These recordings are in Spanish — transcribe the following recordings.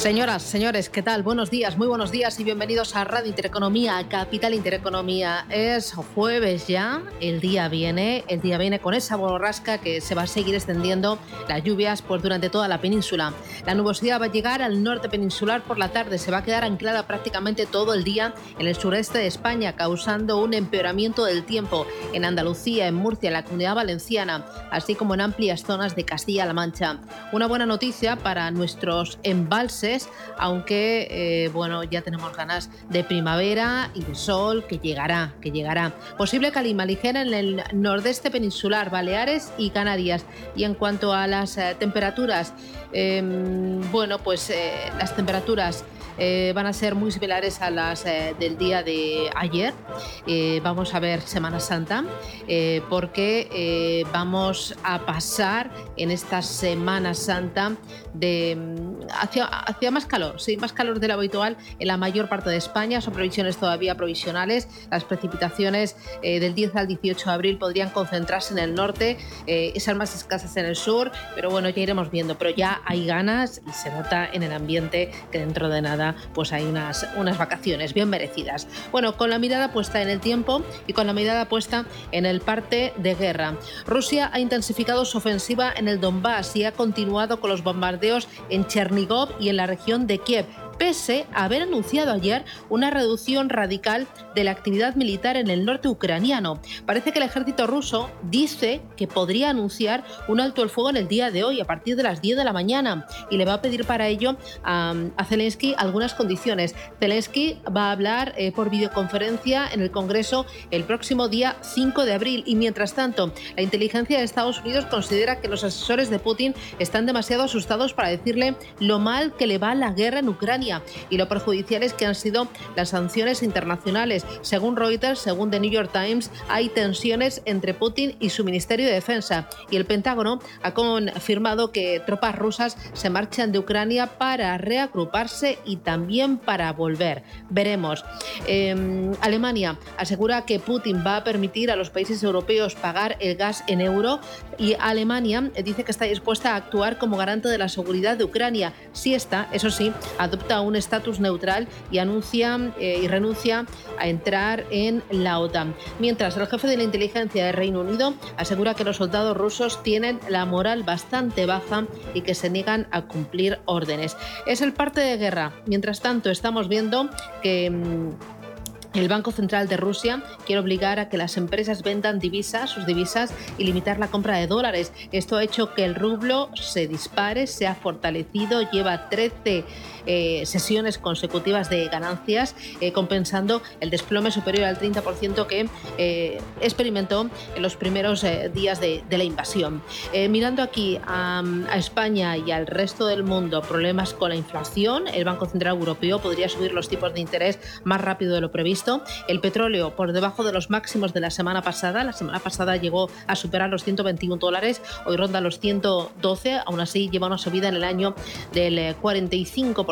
Señoras, señores, ¿qué tal? Buenos días, muy buenos días y bienvenidos a Radio Intereconomía, Capital Intereconomía. Es jueves ya, el día viene, el día viene con esa borrasca que se va a seguir extendiendo las lluvias pues, durante toda la península. La nubosidad va a llegar al norte peninsular por la tarde, se va a quedar anclada prácticamente todo el día en el sureste de España, causando un empeoramiento del tiempo en Andalucía, en Murcia, en la Comunidad Valenciana, así como en amplias zonas de Castilla-La Mancha. Una buena noticia para nuestros embalses aunque eh, bueno, ya tenemos ganas de primavera y de sol que llegará, que llegará. Posible calima ligera en el nordeste peninsular, Baleares y Canarias. Y en cuanto a las eh, temperaturas, em, bueno, pues eh, las temperaturas eh, van a ser muy similares a las eh, del día de ayer. Eh, vamos a ver Semana Santa, porque vamos a pasar en esta Semana Santa de mm, hacia, hacia más calor, sí, más calor de lo habitual en la mayor parte de España. Son previsiones todavía provisionales. Las precipitaciones del 10 al 18 de abril podrían concentrarse en el norte y ser más escasas en el sur, pero bueno, ya iremos viendo. Pero ya hay ganas y se nota en el ambiente que dentro de nada pues hay unas, unas vacaciones bien merecidas. Bueno, con la mirada puesta en el tiempo y con la mirada puesta en el parte de guerra. Rusia ha intensificado su ofensiva en el Donbass y ha continuado con los bombardeos en Chernigov y en la región de Kiev pese a haber anunciado ayer una reducción radical de la actividad militar en el norte ucraniano. Parece que el ejército ruso dice que podría anunciar un alto el fuego en el día de hoy, a partir de las 10 de la mañana, y le va a pedir para ello a, Zelensky algunas condiciones. Zelensky va a hablar eh, por videoconferencia en el Congreso el próximo día 5 de abril, y mientras tanto, la inteligencia de Estados Unidos considera que los asesores de Putin están demasiado asustados para decirle lo mal que le va la guerra en Ucrania y lo perjudiciales que han sido las sanciones internacionales. Según Reuters, según The New York Times, hay tensiones entre Putin y su Ministerio de Defensa y el Pentágono ha confirmado que tropas rusas se marchan de Ucrania para reagruparse y también para volver. Veremos. Em, Alemania asegura que Putin va a permitir a los países europeos pagar el gas en euro y Alemania dice que está dispuesta a actuar como garante de la seguridad de Ucrania si está, eso sí, adopta un estatus neutral y anuncia eh, y renuncia a entrar en la OTAN. Mientras el jefe de la inteligencia del Reino Unido asegura que los soldados rusos tienen la moral bastante baja y que se niegan a cumplir órdenes. Es el parte de guerra. Mientras tanto, estamos viendo que mm, el Banco Central de Rusia quiere obligar a que las empresas vendan divisas, sus divisas, y limitar la compra de dólares. Esto ha hecho que el rublo se dispare, se ha fortalecido, lleva 13 eh, sesiones consecutivas de ganancias, eh, compensando el desplome superior al 30% que eh, experimentó en los primeros días de, la invasión. mirando aquí a, a España y al resto del mundo, problemas con la inflación, el Banco Central Europeo podría subir los tipos de interés más rápido de lo previsto el petróleo por debajo de los máximos de la semana pasada. La semana pasada llegó a superar los 121 dólares, hoy ronda los 112, aún así lleva una subida en el año del 45%.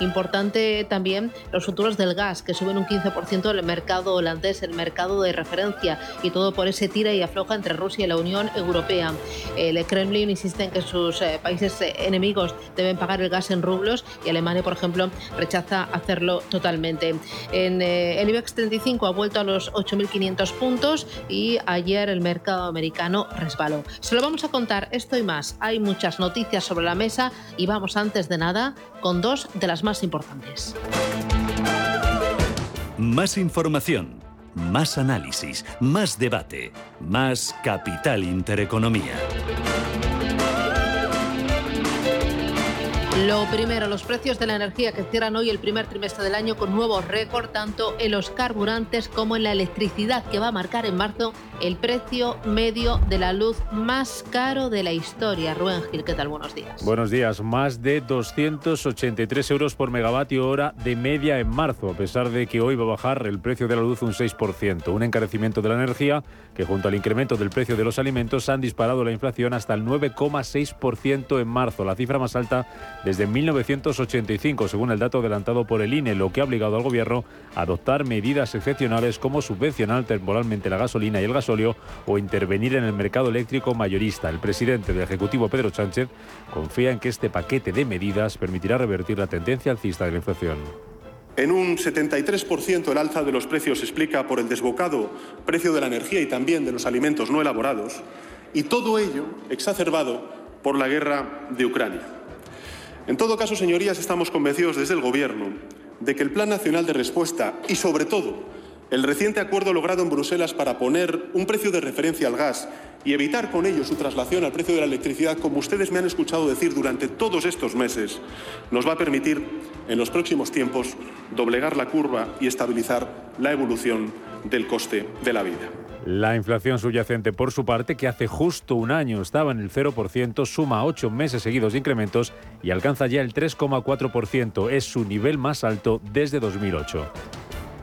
Importante también los futuros del gas, que suben un 15% en el mercado holandés, el mercado de referencia, y todo por ese tira y afloja entre Rusia y la Unión Europea. El Kremlin insiste en que sus eh, países eh, enemigos deben pagar el gas en rublos y Alemania, por ejemplo, rechaza hacerlo totalmente. En eh, el IBEX 35 ha vuelto a los 8.500 puntos y ayer el mercado americano resbaló. Se lo vamos a contar esto y más. Hay muchas noticias sobre la mesa y vamos antes de nada con dos de las más importantes. Más información, más análisis, más debate, más capital intereconomía. Lo primero, los precios de la energía que cierran hoy el primer trimestre del año con nuevos récord tanto en los carburantes como en la electricidad que va a marcar en marzo el precio medio de la luz más caro de la historia. Rubén Gil, ¿qué tal? Buenos días. Buenos días. Más de 283 euros por megavatio hora de media en marzo, a pesar de que hoy va a bajar el precio de la luz un 6%. Un encarecimiento de la energía que junto al incremento del precio de los alimentos han disparado la inflación hasta el 9,6% en marzo, la cifra más alta desde 1985, según el dato adelantado por el INE, lo que ha obligado al Gobierno a adoptar medidas excepcionales como subvencionar temporalmente la gasolina y el gasóleo o intervenir en el mercado eléctrico mayorista. El presidente del Ejecutivo, Pedro Sánchez, confía en que este paquete de medidas permitirá revertir la tendencia alcista de la inflación. En un 73% el alza de los precios se explica por el desbocado precio de la energía y también de los alimentos no elaborados, y todo ello exacerbado por la guerra de Ucrania. En todo caso, señorías, estamos convencidos desde el Gobierno de que el Plan Nacional de Respuesta y, sobre todo, el reciente acuerdo logrado en Bruselas para poner un precio de referencia al gas y evitar con ello su traslación al precio de la electricidad, como ustedes me han escuchado decir durante todos estos meses, nos va a permitir en los próximos tiempos doblegar la curva y estabilizar la evolución del coste de la vida. La inflación subyacente, por su parte, que hace justo un año estaba en el 0%, suma ocho meses seguidos de incrementos y alcanza ya el 3,4%. Es su nivel más alto desde 2008.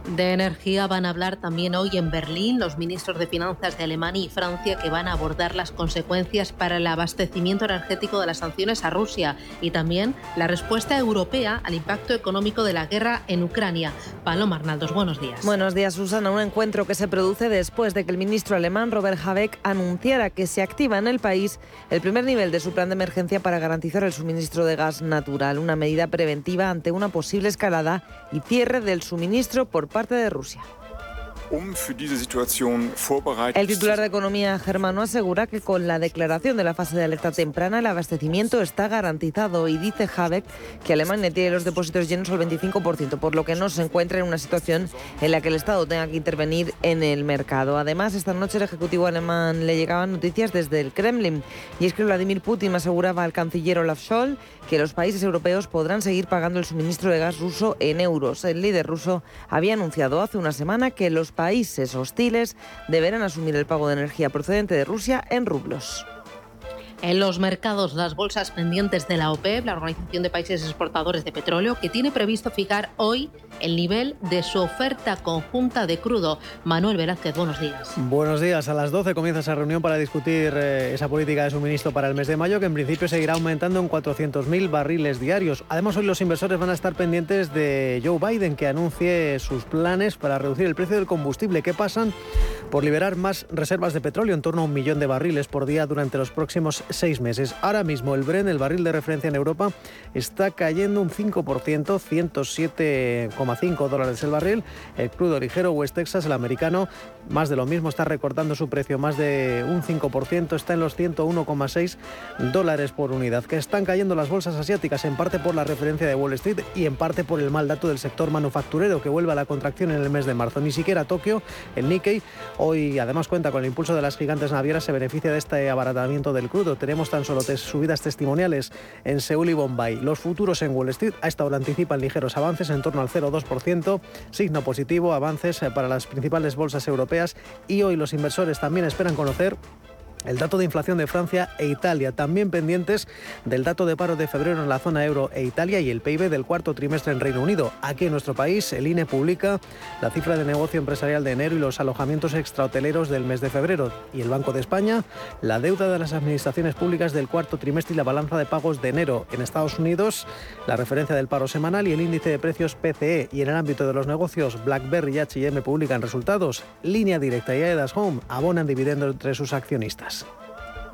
De energía van a hablar también hoy en Berlín los ministros de Finanzas de Alemania y Francia que van a abordar las consecuencias para el abastecimiento energético de las sanciones a Rusia y también la respuesta europea al impacto económico de la guerra en Ucrania. Paloma Arnaldos, buenos días. Buenos días, Susana. Un encuentro que se produce después de que el ministro alemán Robert Habeck anunciara que se activa en el país el primer nivel de su plan de emergencia para garantizar el suministro de gas natural, una medida preventiva ante una posible escalada y cierre del suministro por parte de Rusia. Um el titular de Economía germano asegura que con la declaración de la fase de alerta temprana el abastecimiento está garantizado y dice Habeck que Alemania tiene los depósitos llenos al 25%, por lo que no se encuentra en una situación en la que el Estado tenga que intervenir en el mercado. Además, esta noche el Ejecutivo alemán le llegaban noticias desde el Kremlin y es que Vladimir Putin aseguraba al canciller Olaf Scholz que los países europeos podrán seguir pagando el suministro de gas ruso en euros. El líder ruso había anunciado hace una semana que los países hostiles deberán asumir el pago de energía procedente de Rusia en rublos. En los mercados, las bolsas pendientes de la OPEP, la Organización de Países Exportadores de Petróleo, que tiene previsto fijar hoy el nivel de su oferta conjunta de crudo. Manuel Velázquez, buenos días. Buenos días. A las 12 comienza esa reunión para discutir eh, esa política de suministro para el mes de mayo, que en principio seguirá aumentando en 400.000 barriles diarios. Además, hoy los inversores van a estar pendientes de Joe Biden, que anuncie sus planes para reducir el precio del combustible, que pasan por liberar más reservas de petróleo, en torno a un millón de barriles por día durante los próximos seis meses. Ahora mismo el Bren, el barril de referencia en Europa, está cayendo un 5%, 107,5 dólares el barril. El crudo ligero West Texas, el americano, más de lo mismo, está recortando su precio más de un 5%, está en los 101,6 dólares por unidad. Que están cayendo las bolsas asiáticas en parte por la referencia de Wall Street y en parte por el mal dato del sector manufacturero que vuelve a la contracción en el mes de marzo. Ni siquiera Tokio, el Nikkei, hoy además cuenta con el impulso de las gigantes navieras, se beneficia de este abaratamiento del crudo. Tenemos tan solo subidas testimoniales en Seúl y Bombay. Los futuros en Wall Street a esta hora anticipan ligeros avances en torno al 0,2%, signo positivo, avances eh, para las principales bolsas europeas y hoy los inversores también esperan conocer el dato de inflación de Francia e Italia, también pendientes del dato de paro de febrero en la zona euro e Italia y el PIB del cuarto trimestre en Reino Unido. Aquí en nuestro país, el INE publica la cifra de negocio empresarial de enero y los alojamientos extrahoteleros del mes de febrero. Y el Banco de España, la deuda de las administraciones públicas del cuarto trimestre y la balanza de pagos de enero. En Estados Unidos, la referencia del paro semanal y el índice de precios PCE. Y en el ámbito de los negocios, BlackBerry y H&M publican resultados. Línea Directa y Aedas Home abonan dividendo entre sus accionistas. Jackson.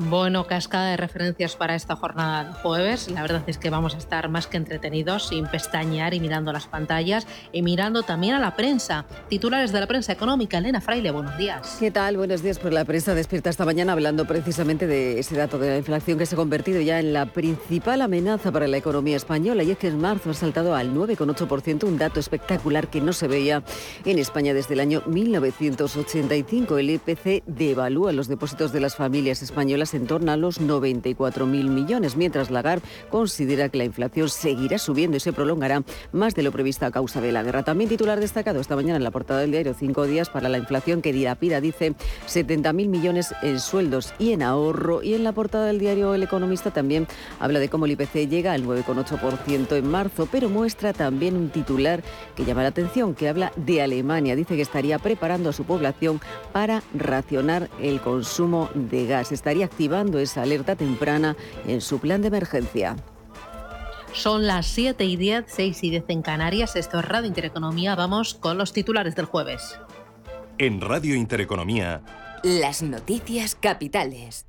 Bueno, cascada de referencias para esta jornada de jueves. La verdad es que vamos a estar más que entretenidos, sin pestañear y mirando las pantallas y mirando también a la prensa. Titulares de la prensa económica, Elena Fraile, buenos días. ¿Qué tal? Buenos días. Pues la prensa despierta esta mañana hablando precisamente de ese dato de la inflación que se ha convertido ya en la principal amenaza para la economía española y es que en marzo ha saltado al 9,8%, un dato espectacular que no se veía en España desde el año 1985. El IPC devalúa los depósitos de las familias españolas en torno a los 94.000 millones, mientras Lagarde considera que la inflación seguirá subiendo y se prolongará más de lo previsto a causa de la guerra. También titular destacado esta mañana en la portada del diario Cinco días para la inflación que dilapida, dice, 70.000 millones en sueldos y en ahorro. Y en la portada del diario El Economista también habla de cómo el IPC llega al 9,8% en marzo, pero muestra también un titular que llama la atención, que habla de Alemania. Dice que estaría preparando a su población para racionar el consumo de gas. Estaría activando esa alerta temprana en su plan de emergencia. Son las 7 y 10, 6 y 10 en Canarias. Esto es Radio Intereconomía. Vamos con los titulares del jueves. En Radio Intereconomía. Las noticias capitales.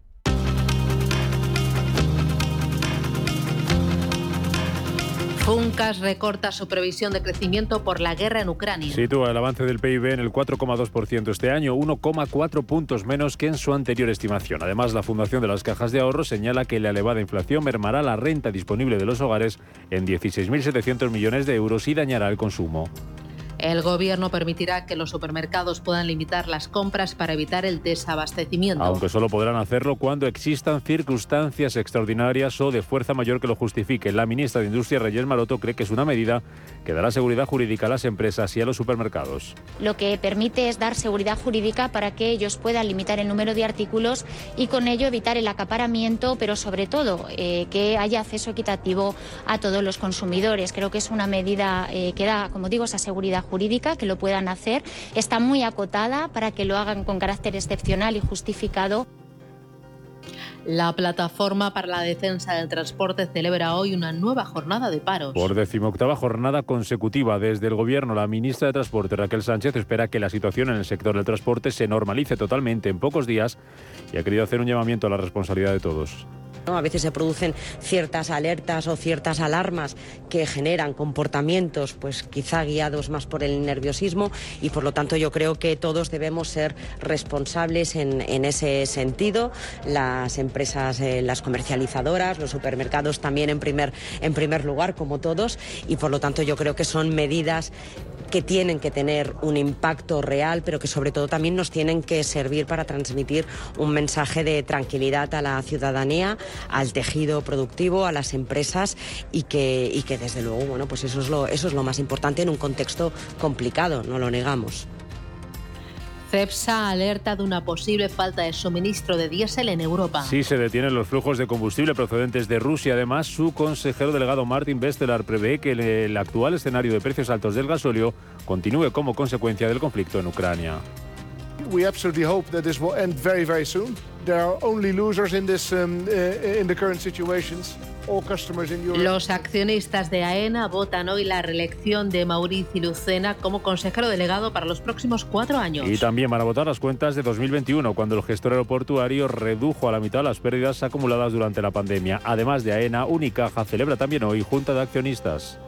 Funcas recorta su previsión de crecimiento por la guerra en Ucrania. Sitúa el avance del PIB en el 4,2% este año, 1,4 puntos menos que en su anterior estimación. Además, la Fundación de las Cajas de Ahorro señala que la elevada inflación mermará la renta disponible de los hogares en 16.700 millones de euros y dañará el consumo. El gobierno permitirá que los supermercados puedan limitar las compras para evitar el desabastecimiento. Aunque solo podrán hacerlo cuando existan circunstancias extraordinarias o de fuerza mayor que lo justifique. La ministra de Industria, Reyes Maroto, cree que es una medida que dará seguridad jurídica a las empresas y a los supermercados. Lo que permite es dar seguridad jurídica para que ellos puedan limitar el número de artículos y con ello evitar el acaparamiento, pero sobre todo eh, que haya acceso equitativo a todos los consumidores. Creo que es una medida eh, que da, como digo, esa seguridad jurídica, que lo puedan hacer. Está muy acotada para que lo hagan con carácter excepcional y justificado. La Plataforma para la Defensa del Transporte celebra hoy una nueva jornada de paros. Por decimoctava jornada consecutiva desde el Gobierno, la ministra de Transporte, Raquel Sánchez, espera que la situación en el sector del transporte se normalice totalmente en pocos días y ha querido hacer un llamamiento a la responsabilidad de todos. A veces se producen ciertas alertas o ciertas alarmas que generan comportamientos, pues quizá guiados más por el nerviosismo y por lo tanto yo creo que todos debemos ser responsables en, ese sentido. Las empresas, eh, las comercializadoras, los supermercados también en primer, en primer lugar, como todos, y por lo tanto yo creo que son medidas que tienen que tener un impacto real, pero que sobre todo también nos tienen que servir para transmitir un mensaje de tranquilidad a la ciudadanía, al tejido productivo, a las empresas y que, y que desde luego, bueno, pues eso es, lo, eso es lo más importante en un contexto complicado, no lo negamos. CEPSA alerta de una posible falta de suministro de diésel en Europa. Sí, se detienen los flujos de combustible procedentes de Rusia. Además, su consejero delegado Martin Bestelar prevé que el actual escenario de precios altos del gasóleo continúe como consecuencia del conflicto en Ucrania. We absolutely hope that this will end very, very soon. There are only losers in this um, uh, in the current situations. Los accionistas de AENA votan hoy la reelección de Mauricio Lucena como consejero delegado para los próximos cuatro años. Y también van a votar las cuentas de 2021, cuando el gestor aeroportuario redujo a la mitad las pérdidas acumuladas durante la pandemia. Además de AENA, Unicaja celebra también hoy Junta de Accionistas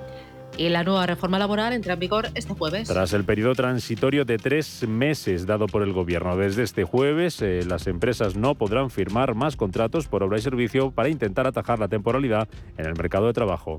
y la nueva reforma laboral entra en vigor este jueves. Tras el periodo transitorio de tres meses dado por el Gobierno, desde este jueves eh, las empresas no podrán firmar más contratos por obra y servicio para intentar atajar la temporalidad en el mercado de trabajo.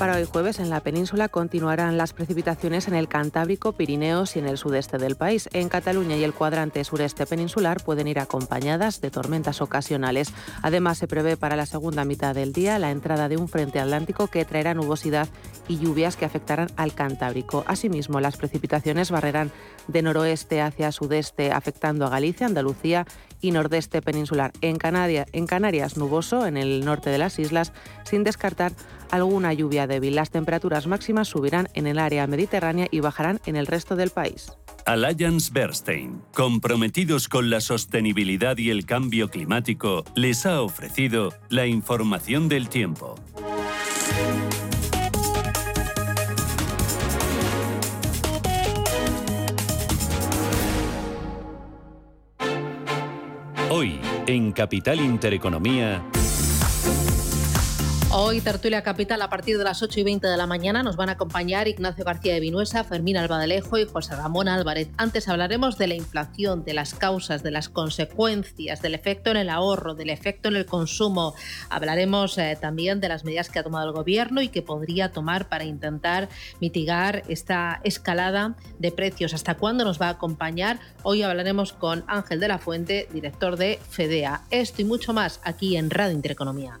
Para hoy jueves en la península continuarán las precipitaciones en el Cantábrico, Pirineos y en el sudeste del país. En Cataluña y el cuadrante sureste peninsular pueden ir acompañadas de tormentas ocasionales. Además, se prevé para la segunda mitad del día la entrada de un frente atlántico que traerá nubosidad y lluvias que afectarán al Cantábrico. Asimismo, las precipitaciones barrerán de noroeste hacia sudeste, afectando a Galicia, Andalucía y nordeste peninsular. En, en Canarias, nuboso en el norte de las islas, sin descartar alguna lluvia débil. Las temperaturas máximas subirán en el área mediterránea y bajarán en el resto del país. Alliance Bernstein, comprometidos con la sostenibilidad y el cambio climático, les ha ofrecido la información del tiempo. Hoy, en Capital Intereconomía, Hoy Tertulia Capital a partir de las 8 y 20 de la mañana nos van a acompañar Ignacio García de Vinuesa, Fermín Albadalejo y José Ramón Álvarez. Antes hablaremos de la inflación, de las causas, de las consecuencias, del efecto en el ahorro, del efecto en el consumo. Hablaremos eh, también de las medidas que ha tomado el gobierno y que podría tomar para intentar mitigar esta escalada de precios. ¿Hasta cuándo nos va a acompañar? Hoy hablaremos con Ángel de la Fuente, director de FEDEA. Esto y mucho más aquí en Radio Intereconomía.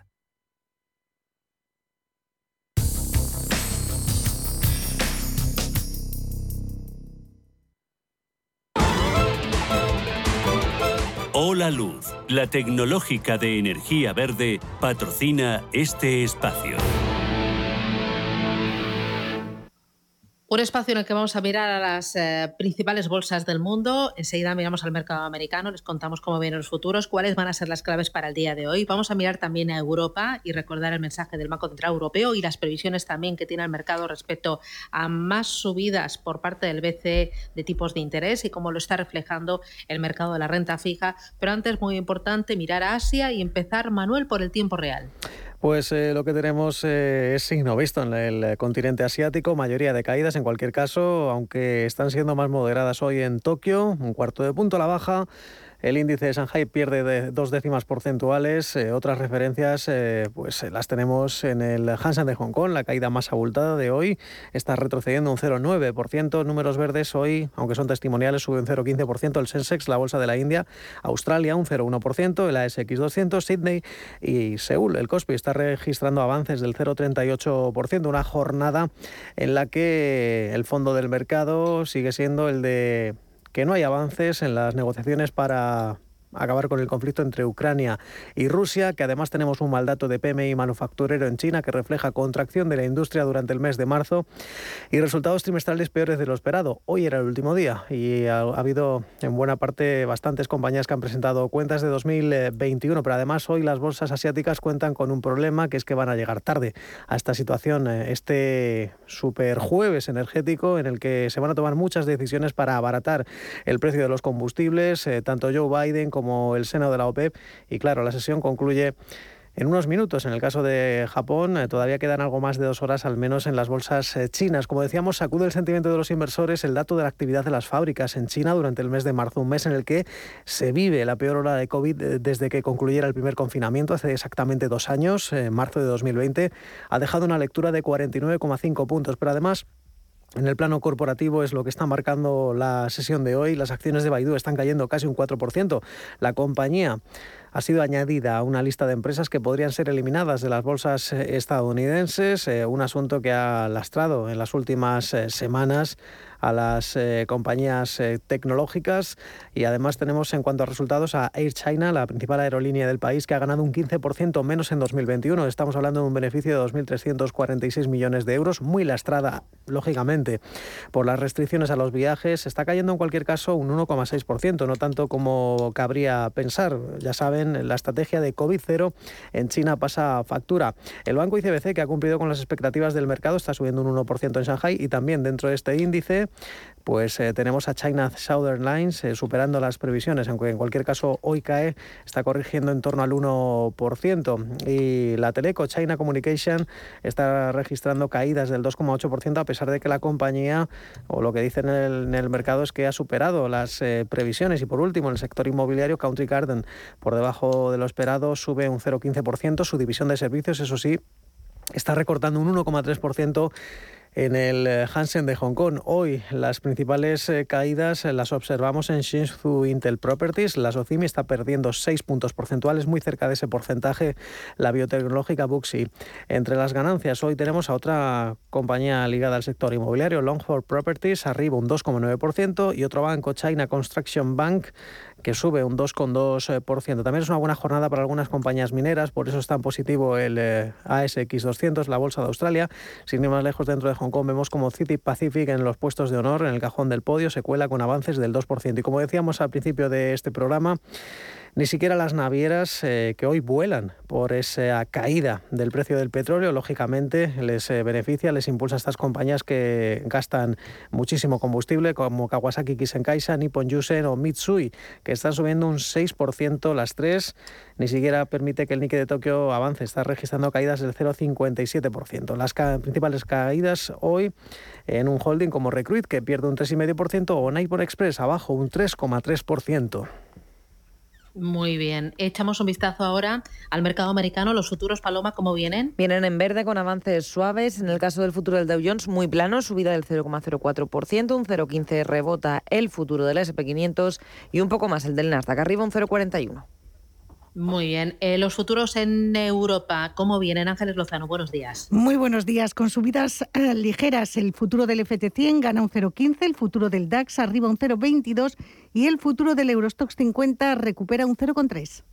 Hola Luz, la tecnológica de energía verde, patrocina este espacio. Un espacio en el que vamos a mirar a las eh, principales bolsas del mundo. Enseguida miramos al mercado americano, les contamos cómo vienen los futuros, cuáles van a ser las claves para el día de hoy. Vamos a mirar también a Europa y recordar el mensaje del Banco Central Europeo y las previsiones también que tiene el mercado respecto a más subidas por parte del BCE de tipos de interés y cómo lo está reflejando el mercado de la renta fija. Pero antes, muy importante, mirar a Asia y empezar, Manuel, por el tiempo real. Pues eh, lo que tenemos eh, es signo visto en el continente asiático, mayoría de caídas en cualquier caso, aunque están siendo más moderadas hoy en Tokio, un cuarto de punto a la baja. El índice de Shanghai pierde de dos décimas porcentuales. Eh, otras referencias eh, pues eh, las tenemos en el Hansen de Hong Kong, la caída más abultada de hoy. Está retrocediendo un 0,9%. Números verdes hoy, aunque son testimoniales, sube un 0,15%. El Sensex, la bolsa de la India. Australia, un 0,1%. El ASX 200, Sydney y Seúl. El Kospi está registrando avances del 0,38%. Una jornada en la que el fondo del mercado sigue siendo el de que no hay avances en las negociaciones para acabar con el conflicto entre Ucrania y Rusia, que además tenemos un mal dato de PMI manufacturero en China que refleja contracción de la industria durante el mes de marzo y resultados trimestrales peores de lo esperado. Hoy era el último día y ha, habido en buena parte bastantes compañías que han presentado cuentas de 2021, pero además hoy las bolsas asiáticas cuentan con un problema que es que van a llegar tarde a esta situación, eh, este super jueves energético en el que se van a tomar muchas decisiones para abaratar el precio de los combustibles, eh, tanto Joe Biden como como el seno de la OPEP. Y claro, la sesión concluye en unos minutos. En el caso de Japón, eh, todavía quedan algo más de dos horas al menos en las bolsas eh, chinas. Como decíamos, sacude el sentimiento de los inversores el dato de la actividad de las fábricas en China durante el mes de marzo, un mes en el que se vive la peor hora de COVID eh, desde que concluyera el primer confinamiento hace exactamente dos años, en marzo de 2020. Ha dejado una lectura de 49,5 puntos, pero además en el plano corporativo es lo que está marcando la sesión de hoy. Las acciones de Baidu están cayendo casi un 4%. La compañía ha sido añadida a una lista de empresas que podrían ser eliminadas de las bolsas eh, estadounidenses, eh, un asunto que ha lastrado en las últimas eh, semanas a las eh, compañías eh, tecnológicas y además tenemos en cuanto a resultados a Air China, la principal aerolínea del país, que ha ganado un 15% menos en 2021. Estamos hablando de un beneficio de 2.346 millones de euros, muy lastrada, lógicamente, por las restricciones a los viajes. Está cayendo en cualquier caso un 1,6%, no tanto como cabría pensar. Ya saben la estrategia de COVID cero en China pasa factura. El banco ICBC, que ha cumplido con las expectativas del mercado, está subiendo un 1% en Shanghai y también dentro de este índice pues eh, tenemos a China Southern Lines eh, superando las previsiones, aunque en cualquier caso hoy cae, está corrigiendo en torno al 1%. Y la Teleco China Communication está registrando caídas del 2,8% a pesar de que la compañía, o lo que dicen en el, mercado, es que ha superado las eh, previsiones. Y por último, en el sector inmobiliario, Country Garden, por debajo de lo esperado, sube un 0,15%. Su división de servicios, eso sí, está recortando un 1,3% en el eh, Hansen de Hong Kong. Hoy las principales eh, caídas eh, las observamos en Shinsu Intel Properties. La Socimi está perdiendo 6 puntos porcentuales, muy cerca de ese porcentaje la biotecnológica Buxi. Entre las ganancias hoy tenemos a otra compañía ligada al sector inmobiliario, Longford Properties, arriba un 2,9% y otro banco, China Construction Bank, que sube un 2,2%. También es una buena jornada para algunas compañías mineras, por eso está en positivo el ASX 200, la bolsa de Australia. Sin ir más lejos, dentro de Hong Kong vemos como City Pacific en los puestos de honor, en el cajón del podio, se cuela con avances del 2%. Y como decíamos al principio de este programa, ni siquiera las navieras eh, que hoy vuelan por esa caída del precio del petróleo, lógicamente les eh, beneficia, les impulsa a estas compañías que gastan muchísimo combustible, como Kawasaki Kisenkaisa, Nippon Yusen o Mitsui, que están subiendo un 6% las tres. Ni siquiera permite que el Nikkei de Tokio avance, está registrando caídas del 0,57%. Las principales caídas hoy en un holding como Recruit, que pierde un 3,5%, o Nippon Express, abajo un 3,3%. Muy bien. Echamos un vistazo ahora al mercado americano. Los futuros Paloma, ¿cómo vienen? Vienen en verde con avances suaves. En el caso del futuro del Dow Jones, muy plano, subida del 0,04%, un 0,15 rebota el futuro del SP500 y un poco más el del Nasdaq, arriba un 0,41. Muy bien. Eh, los futuros en Europa, ¿cómo vienen? Ángeles Lozano, buenos días. Muy buenos días. Con subidas eh, ligeras, el futuro del FT100 gana un 0,15, el futuro del DAX arriba un 0,22 y el futuro del Eurostox 50 recupera un 0,3.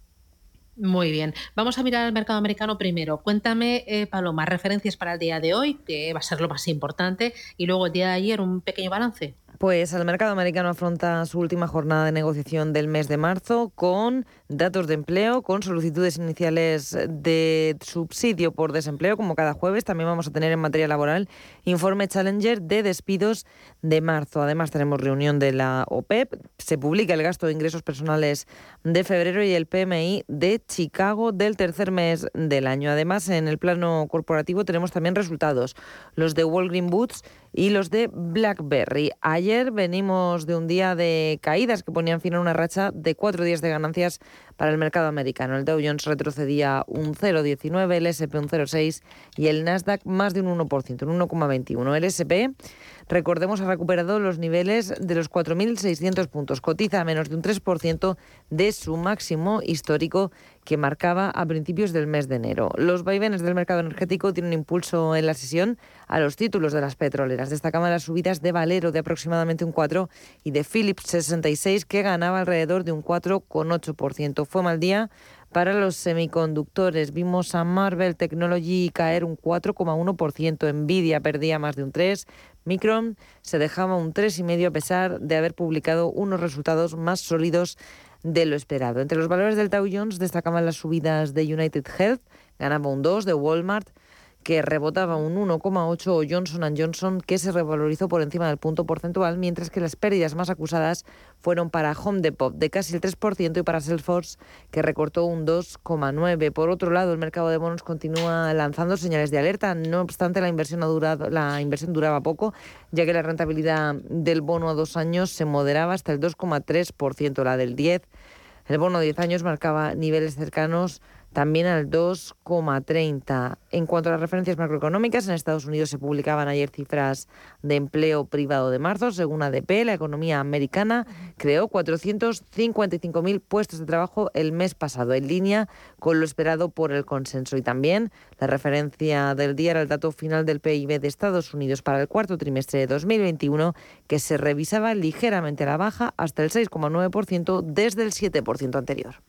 Muy bien. Vamos a mirar el mercado americano primero. Cuéntame, eh, Paloma, referencias para el día de hoy, que va a ser lo más importante, y luego el día de ayer un pequeño balance. Pues el mercado americano afronta su última jornada de negociación del mes de marzo con datos de empleo, con solicitudes iniciales de subsidio por desempleo, como cada jueves. También vamos a tener en materia laboral informe Challenger de despidos de marzo. Además tenemos reunión de la OPEP, se publica el gasto de ingresos personales de febrero y el PMI de Chicago del tercer mes del año. Además, en el plano corporativo tenemos también resultados, los de Walgreen Boots y los de BlackBerry. Ayer venimos de un día de caídas que ponían fin a una racha de cuatro días de ganancias para el mercado americano. El Dow Jones retrocedía un 0,19, el SP un 0,6 y el Nasdaq más de un 1%, un 1,21. El SP recordemos, ha recuperado los niveles de los 4.600 puntos. Cotiza a menos de un 3% de su máximo histórico que marcaba a principios del mes de enero. Los vaivenes del mercado energético tienen impulso en la sesión a los títulos de las petroleras. Destacaban las subidas de Valero de aproximadamente un 4 y de Philips 66 que ganaba alrededor de un 4,8%. Fue mal día para los semiconductores. Vimos a Marvel Technology caer un 4,1%, Nvidia perdía más de un 3%, Micron se dejaba un 3,5% a pesar de haber publicado unos resultados más sólidos de lo esperado. Entre los valores del Dow Jones destacaban las subidas de United Health, ganaba un 2, de Walmart, que rebotaba un 1,8 o Johnson Johnson que se revalorizó por encima del punto porcentual, mientras que las pérdidas más acusadas fueron para Home Depot de casi el 3% y para Salesforce que recortó un 2,9. Por otro lado, el mercado de bonos continúa lanzando señales de alerta, no obstante la inversión ha durado, la inversión duraba poco, ya que la rentabilidad del bono a dos años se moderaba hasta el 2,3%, la del 10. El bono a 10 años marcaba niveles cercanos también al 2,30. En cuanto a las referencias macroeconómicas, en Estados Unidos se publicaban ayer cifras de empleo privado de marzo. Según ADP, la economía americana creó 455.000 puestos de trabajo el mes pasado, en línea con lo esperado por el consenso. Y también la referencia del día era el dato final del PIB de Estados Unidos para el cuarto trimestre de 2021, que se revisaba ligeramente a la baja hasta el 6,9% desde el 7% anterior.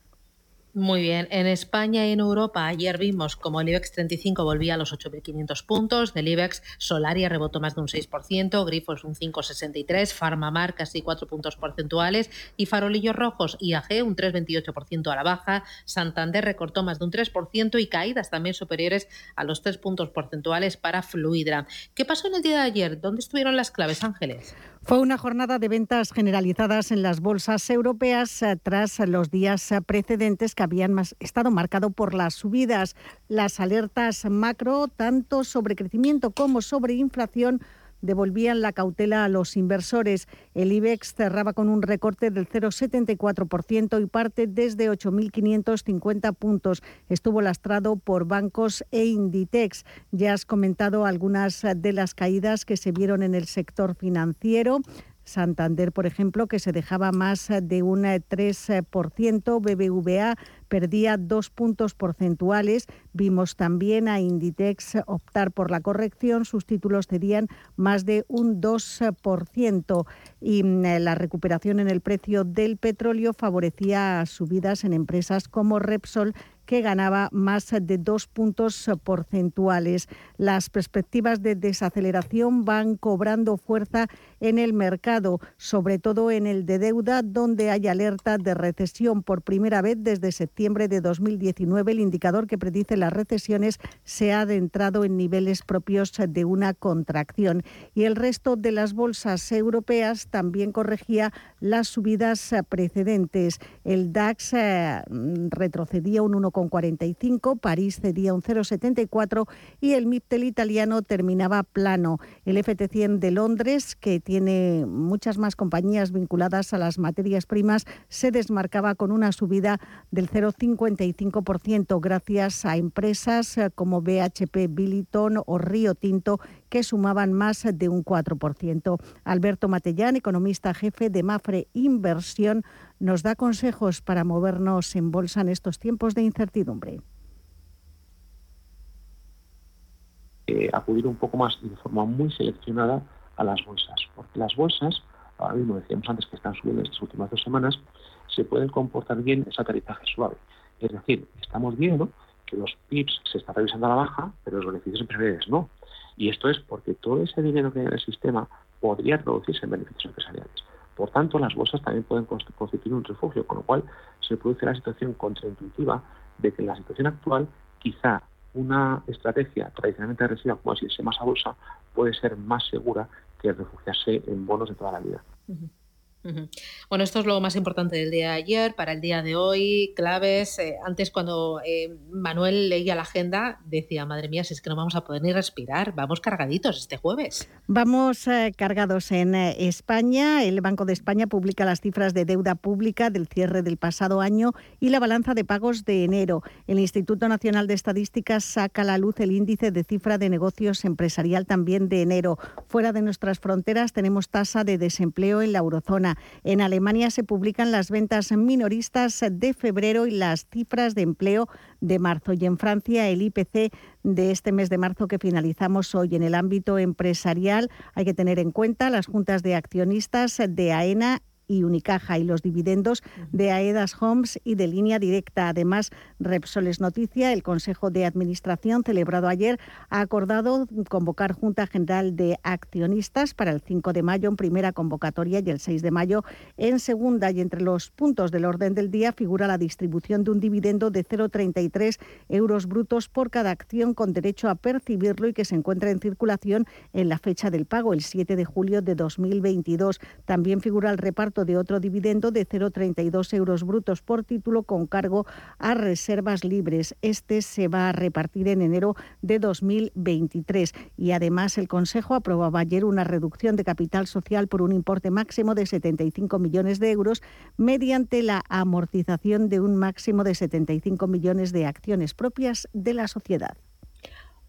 Muy bien. En España y en Europa ayer vimos como el IBEX 35 volvía a los 8.500 puntos. Del IBEX Solaria rebotó más de un 6%, Grifos un 5,63%, Farmamar casi 4 puntos porcentuales y Farolillos Rojos IAG un 3,28% a la baja. Santander recortó más de un 3% y caídas también superiores a los 3 puntos porcentuales para Fluidra. ¿Qué pasó en el día de ayer? ¿Dónde estuvieron las claves, Ángeles? Fue una jornada de ventas generalizadas en las bolsas europeas eh, tras los días eh, precedentes que habían estado marcados por las subidas. Las alertas macro, tanto sobre crecimiento como sobre inflación, devolvían la cautela a los inversores. El IBEX cerraba con un recorte del 0,74% y parte desde 8.550 puntos. Estuvo lastrado por bancos e Inditex. Ya has comentado algunas de las caídas que se vieron en el sector financiero. Santander, por ejemplo, que se dejaba más de un 3%, BBVA perdía dos puntos porcentuales. Vimos también a Inditex optar por la corrección, sus títulos cedían más de un 2% y mm, la recuperación en el precio del petróleo favorecía subidas en empresas como Repsol que ganaba más de dos puntos porcentuales. Las perspectivas de desaceleración van cobrando fuerza en el mercado, sobre todo en el de deuda, donde hay alerta de recesión por primera vez desde septiembre de 2019. El indicador que predice las recesiones se ha adentrado en niveles propios de una contracción. Y el resto de las bolsas europeas también corregía las subidas precedentes. El DAX eh, retrocedía un 1, 45, París cedía un 0,74 y el MIPTEL italiano terminaba plano. El FT100 de Londres, que tiene muchas más compañías vinculadas a las materias primas, se desmarcaba con una subida del 0,55% gracias a empresas eh, como BHP Billiton o Río Tinto que sumaban más de un 4%. Alberto Matellán, economista jefe de Mafre Inversión, nos da consejos para movernos en bolsa en estos tiempos de incertidumbre. Eh, acudir un poco más de forma muy seleccionada a las bolsas, porque las bolsas, ahora mismo decíamos antes que están subiendo estas últimas dos semanas, se pueden comportar bien esa tarifaje suave. Es decir, estamos viendo que los PIBs se están revisando a la baja, pero los beneficios empresariales no. Y esto es porque todo ese dinero que hay en el sistema podría traducirse en beneficios empresariales. Por tanto, las bolsas también pueden constituir un refugio, con lo cual se produce la situación contraintuitiva de que en la situación actual quizá una estrategia tradicionalmente agresiva como es irse más a bolsa puede ser más segura que refugiarse en bonos de toda la vida. Bueno, esto es lo más importante del día de ayer. Para el día de hoy, claves. Eh, antes, cuando eh, Manuel leía la agenda, decía, madre mía, si es que no vamos a poder ni respirar, vamos cargaditos este jueves. Vamos eh, cargados en España. El Banco de España publica las cifras de deuda pública del cierre del pasado año y la balanza de pagos de enero. El Instituto Nacional de Estadísticas saca a la luz el índice de cifra de negocios empresarial también de enero. Fuera de nuestras fronteras tenemos tasa de desempleo en la eurozona. En Alemania se publican las ventas minoristas de febrero y las cifras de empleo de marzo. Y en Francia el IPC de este mes de marzo que finalizamos hoy en el ámbito empresarial. Hay que tener en cuenta las juntas de accionistas de AENA y Unicaja y los dividendos de Aedas Homes y de línea directa. Además, Repsol es noticia, el Consejo de Administración celebrado ayer ha acordado convocar Junta General de Accionistas para el 5 de mayo en primera convocatoria y el 6 de mayo en segunda. Y entre los puntos del orden del día figura la distribución de un dividendo de 0,33 euros brutos por cada acción con derecho a percibirlo y que se encuentra en circulación en la fecha del pago, el 7 de julio de 2022. También figura el reparto de otro dividendo de 0,32 euros brutos por título con cargo a reservas libres. Este se va a repartir en enero de 2023 y además el Consejo aprobaba ayer una reducción de capital social por un importe máximo de 75 millones de euros mediante la amortización de un máximo de 75 millones de acciones propias de la sociedad.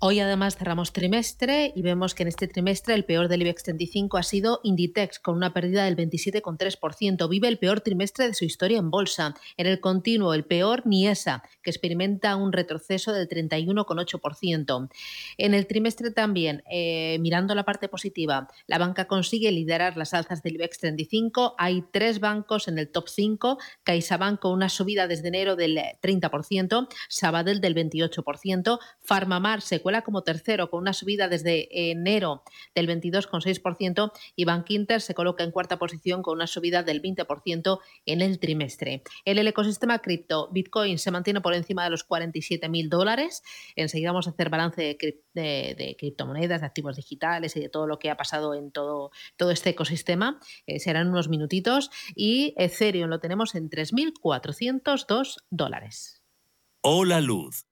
Hoy además cerramos trimestre y vemos que en este trimestre el peor del IBEX 35 ha sido Inditex con una pérdida del 27,3%. Vive el peor trimestre de su historia en bolsa. En el continuo, el peor Niesa, que experimenta un retroceso del 31,8%. En el trimestre también, eh, mirando la parte positiva, la banca consigue liderar las alzas del IBEX 35. Hay tres bancos en el top 5. CaixaBank con una subida desde enero del 30%, Sabadell del 28%, Farmamar se como tercero con una subida desde enero del 22,6% y Bankinter se coloca en cuarta posición con una subida del 20% en el trimestre. En el ecosistema cripto, Bitcoin se mantiene por encima de los 47 mil dólares. Enseguida vamos a hacer balance de, criptomonedas, de activos digitales y de todo lo que ha pasado en todo, todo este ecosistema. Eh, serán unos minutitos. Y Ethereum lo tenemos en 3.402 dólares. Hola Luz,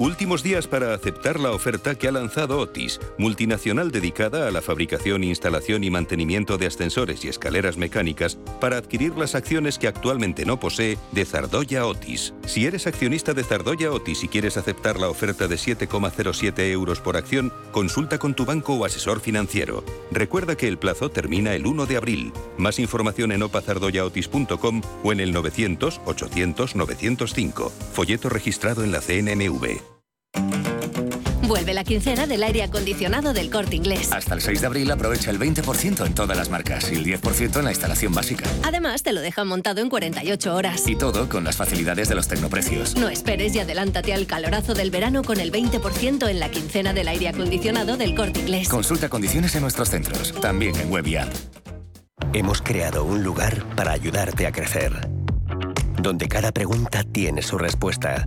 Últimos días para aceptar la oferta que ha lanzado Otis, multinacional dedicada a la fabricación, instalación y mantenimiento de ascensores y escaleras mecánicas, para adquirir las acciones que actualmente no posee de Zardoya Otis. Si eres accionista de Zardoya Otis y quieres aceptar la oferta de 7,07 euros por acción, consulta con tu banco o asesor financiero. Recuerda que el plazo termina el 1 de abril. Más información en opazardoyaotis.com o en el 900 800 905. Folleto registrado en la CNMV. Vuelve la quincena del aire acondicionado del corte inglés. Hasta el 6 de abril aprovecha el 20% en todas las marcas y el 10% en la instalación básica. Además, te lo dejan montado en 48 horas. Y todo con las facilidades de los tecnoprecios. No esperes y adelántate al calorazo del verano con el 20% en la quincena del aire acondicionado del corte inglés. Consulta condiciones en nuestros centros, también en web y app. Hemos creado un lugar para ayudarte a crecer, donde cada pregunta tiene su respuesta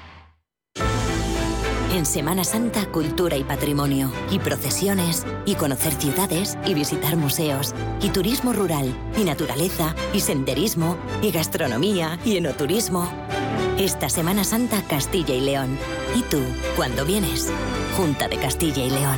En Semana Santa, cultura y patrimonio, y procesiones, y conocer ciudades, y visitar museos, y turismo rural, y naturaleza, y senderismo, y gastronomía, y enoturismo. Esta Semana Santa, Castilla y León. ¿Y tú, cuándo vienes? Junta de Castilla y León.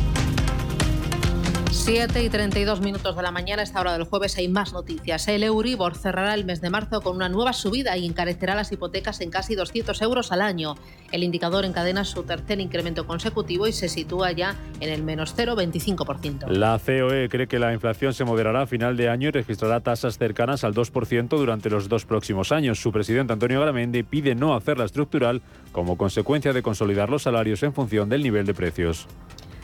7 y 32 minutos de la mañana, a esta hora del jueves, hay más noticias. El Euribor cerrará el mes de marzo con una nueva subida y encarecerá las hipotecas en casi 200 euros al año. El indicador encadena su tercer incremento consecutivo y se sitúa ya en el menos 0,25%. La COE cree que la inflación se moderará a final de año y registrará tasas cercanas al 2% durante los dos próximos años. Su presidente Antonio Garamendi pide no hacerla estructural como consecuencia de consolidar los salarios en función del nivel de precios.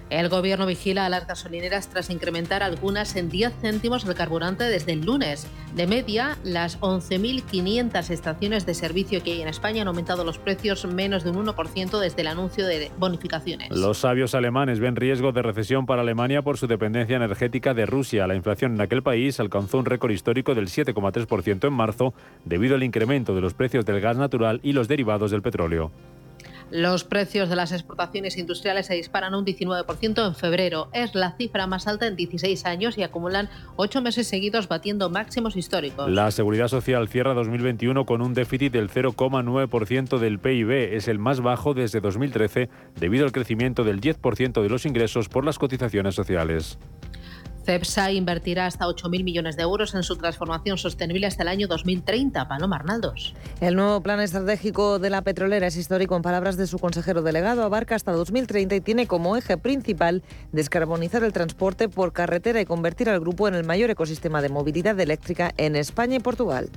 El gobierno vigila a las gasolineras tras incrementar algunas en 10 céntimos el carburante desde el lunes. De media, las 11.500 estaciones de servicio que hay en España han aumentado los precios menos de un 1% desde el anuncio de bonificaciones. Los sabios alemanes ven riesgo de recesión para Alemania por su dependencia energética de Rusia. La inflación en aquel país alcanzó un récord histórico del 7,3% en marzo debido al incremento de los precios del gas natural y los derivados del petróleo. Los precios de las exportaciones industriales se disparan un 19% en febrero. Es la cifra más alta en 16 años y acumulan ocho meses seguidos batiendo máximos históricos. La Seguridad Social cierra 2021 con un déficit del 0,9% del PIB. Es el más bajo desde 2013 debido al crecimiento del 10% de los ingresos por las cotizaciones sociales. CEPSA invertirá hasta 8.000 millones de euros en su transformación sostenible hasta el año 2030. Paloma Arnaldos. El nuevo plan estratégico de la petrolera es histórico en palabras de su consejero delegado. Abarca hasta 2030 y tiene como eje principal descarbonizar el transporte por carretera y convertir al grupo en el mayor ecosistema de movilidad eléctrica en España y Portugal.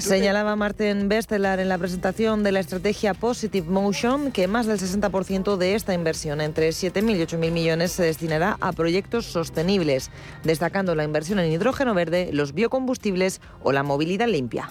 Señalaba Martin Bestelar en la presentación de la estrategia Positive Motion que más del 60% de esta inversión, entre 7.000 y 8.000 millones, se destinará a proyectos sostenibles, destacando la inversión en hidrógeno verde, los biocombustibles o la movilidad limpia.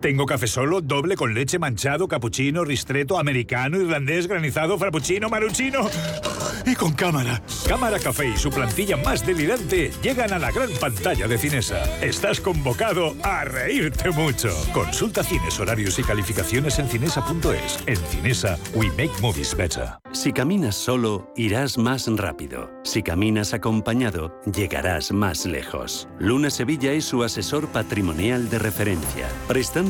Tengo café solo, doble con leche manchado, cappuccino, ristreto, americano, irlandés, granizado, frappuccino, maruchino y con cámara. Cámara Café y su plantilla más delirante llegan a la gran pantalla de Cinesa. Estás convocado a reírte mucho. Consulta cines, horarios y calificaciones en cinesa.es. En Cinesa, we make movies better. Si caminas solo, irás más rápido. Si caminas acompañado, llegarás más lejos. Luna Sevilla es su asesor patrimonial de referencia. Prestando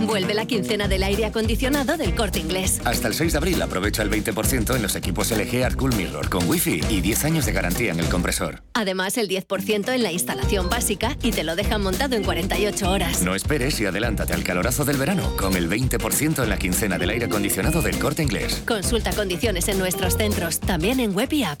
Vuelve la quincena del aire acondicionado del corte inglés. Hasta el 6 de abril aprovecha el 20% en los equipos LG Art Cool Mirror con Wi-Fi y 10 años de garantía en el compresor. Además, el 10% en la instalación básica y te lo dejan montado en 48 horas. No esperes y adelántate al calorazo del verano con el 20% en la quincena del aire acondicionado del corte inglés. Consulta condiciones en nuestros centros, también en web y app.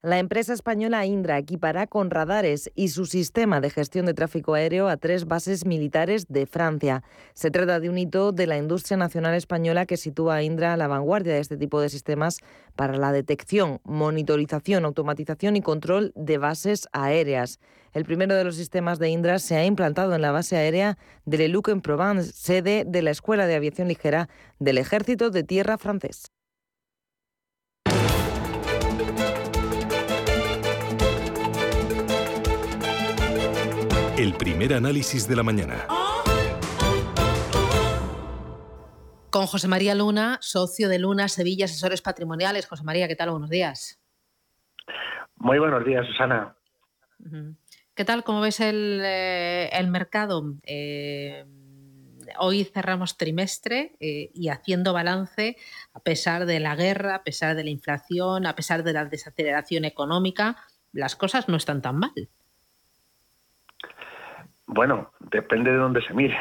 La empresa española Indra equipará con radares y su sistema de gestión de tráfico aéreo a tres bases militares de Francia. Se trata de un hito de la industria nacional española que sitúa a Indra a la vanguardia de este tipo de sistemas para la detección, monitorización, automatización y control de bases aéreas. El primero de los sistemas de Indra se ha implantado en la base aérea de Le Luc en Provence, sede de la Escuela de Aviación Ligera del Ejército de Tierra francés. El primer análisis de la mañana. Con José María Luna, socio de Luna Sevilla Asesores Patrimoniales. José María, ¿qué tal? Buenos días. Muy buenos días, Susana. ¿Qué tal? ¿Cómo ves el, eh, el mercado? Eh, hoy cerramos trimestre eh, y haciendo balance, a pesar de la guerra, a pesar de la inflación, a pesar de la desaceleración económica, las cosas no están tan mal. Bueno, depende de dónde se mire.